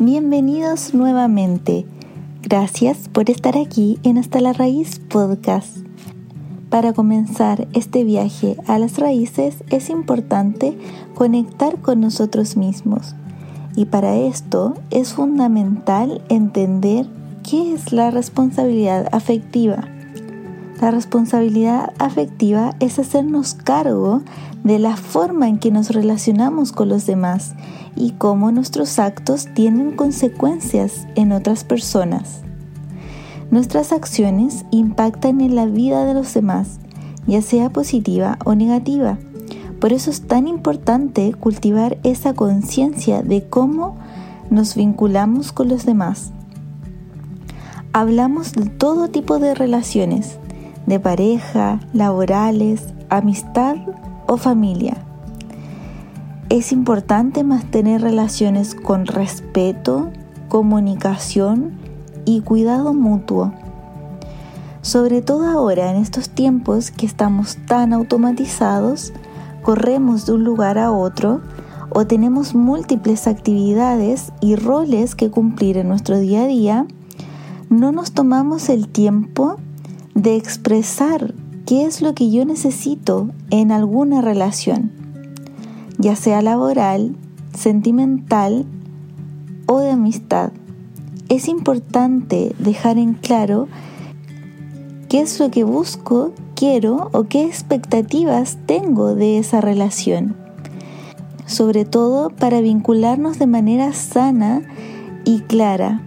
Bienvenidos nuevamente. Gracias por estar aquí en Hasta la Raíz Podcast. Para comenzar este viaje a las raíces es importante conectar con nosotros mismos. Y para esto es fundamental entender qué es la responsabilidad afectiva. La responsabilidad afectiva es hacernos cargo de la forma en que nos relacionamos con los demás y cómo nuestros actos tienen consecuencias en otras personas. Nuestras acciones impactan en la vida de los demás, ya sea positiva o negativa. Por eso es tan importante cultivar esa conciencia de cómo nos vinculamos con los demás. Hablamos de todo tipo de relaciones, de pareja, laborales, amistad o familia. Es importante mantener relaciones con respeto, comunicación y cuidado mutuo. Sobre todo ahora, en estos tiempos que estamos tan automatizados, corremos de un lugar a otro o tenemos múltiples actividades y roles que cumplir en nuestro día a día, no nos tomamos el tiempo de expresar qué es lo que yo necesito en alguna relación, ya sea laboral, sentimental o de amistad. Es importante dejar en claro qué es lo que busco, quiero o qué expectativas tengo de esa relación, sobre todo para vincularnos de manera sana y clara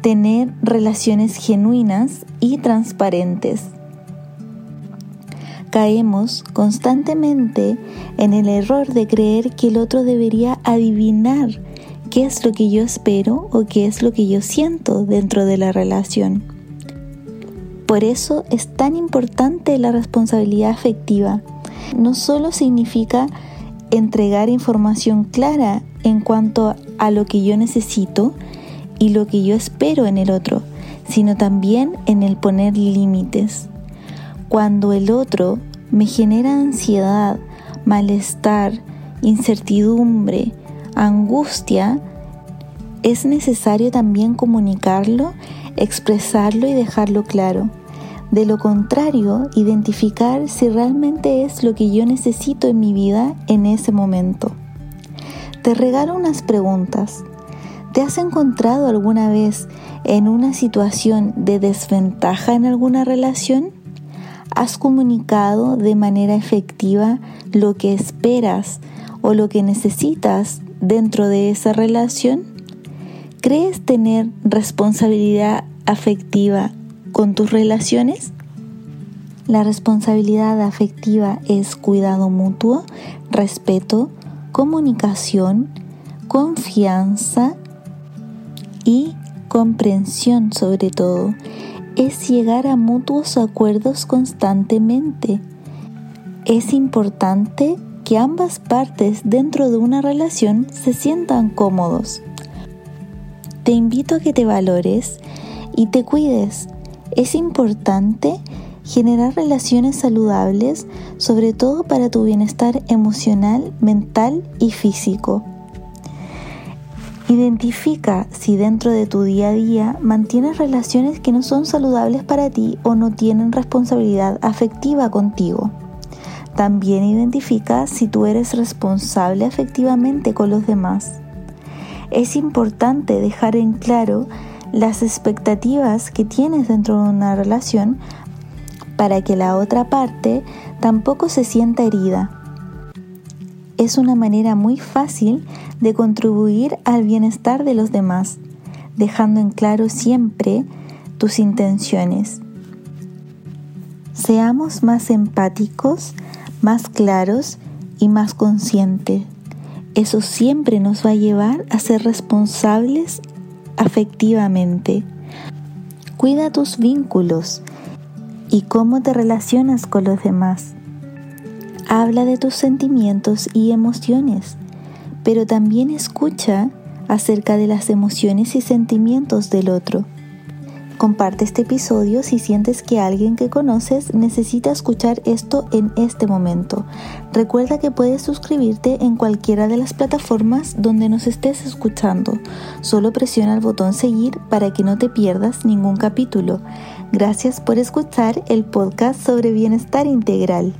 tener relaciones genuinas y transparentes. Caemos constantemente en el error de creer que el otro debería adivinar qué es lo que yo espero o qué es lo que yo siento dentro de la relación. Por eso es tan importante la responsabilidad afectiva. No solo significa entregar información clara en cuanto a lo que yo necesito, y lo que yo espero en el otro, sino también en el poner límites. Cuando el otro me genera ansiedad, malestar, incertidumbre, angustia, es necesario también comunicarlo, expresarlo y dejarlo claro. De lo contrario, identificar si realmente es lo que yo necesito en mi vida en ese momento. Te regalo unas preguntas. ¿Te has encontrado alguna vez en una situación de desventaja en alguna relación? ¿Has comunicado de manera efectiva lo que esperas o lo que necesitas dentro de esa relación? ¿Crees tener responsabilidad afectiva con tus relaciones? La responsabilidad afectiva es cuidado mutuo, respeto, comunicación, confianza y comprensión sobre todo es llegar a mutuos acuerdos constantemente. Es importante que ambas partes dentro de una relación se sientan cómodos. Te invito a que te valores y te cuides. Es importante generar relaciones saludables, sobre todo para tu bienestar emocional, mental y físico. Identifica si dentro de tu día a día mantienes relaciones que no son saludables para ti o no tienen responsabilidad afectiva contigo. También identifica si tú eres responsable afectivamente con los demás. Es importante dejar en claro las expectativas que tienes dentro de una relación para que la otra parte tampoco se sienta herida es una manera muy fácil de contribuir al bienestar de los demás, dejando en claro siempre tus intenciones. Seamos más empáticos, más claros y más conscientes. Eso siempre nos va a llevar a ser responsables afectivamente. Cuida tus vínculos y cómo te relacionas con los demás. Habla de tus sentimientos y emociones, pero también escucha acerca de las emociones y sentimientos del otro. Comparte este episodio si sientes que alguien que conoces necesita escuchar esto en este momento. Recuerda que puedes suscribirte en cualquiera de las plataformas donde nos estés escuchando. Solo presiona el botón seguir para que no te pierdas ningún capítulo. Gracias por escuchar el podcast sobre bienestar integral.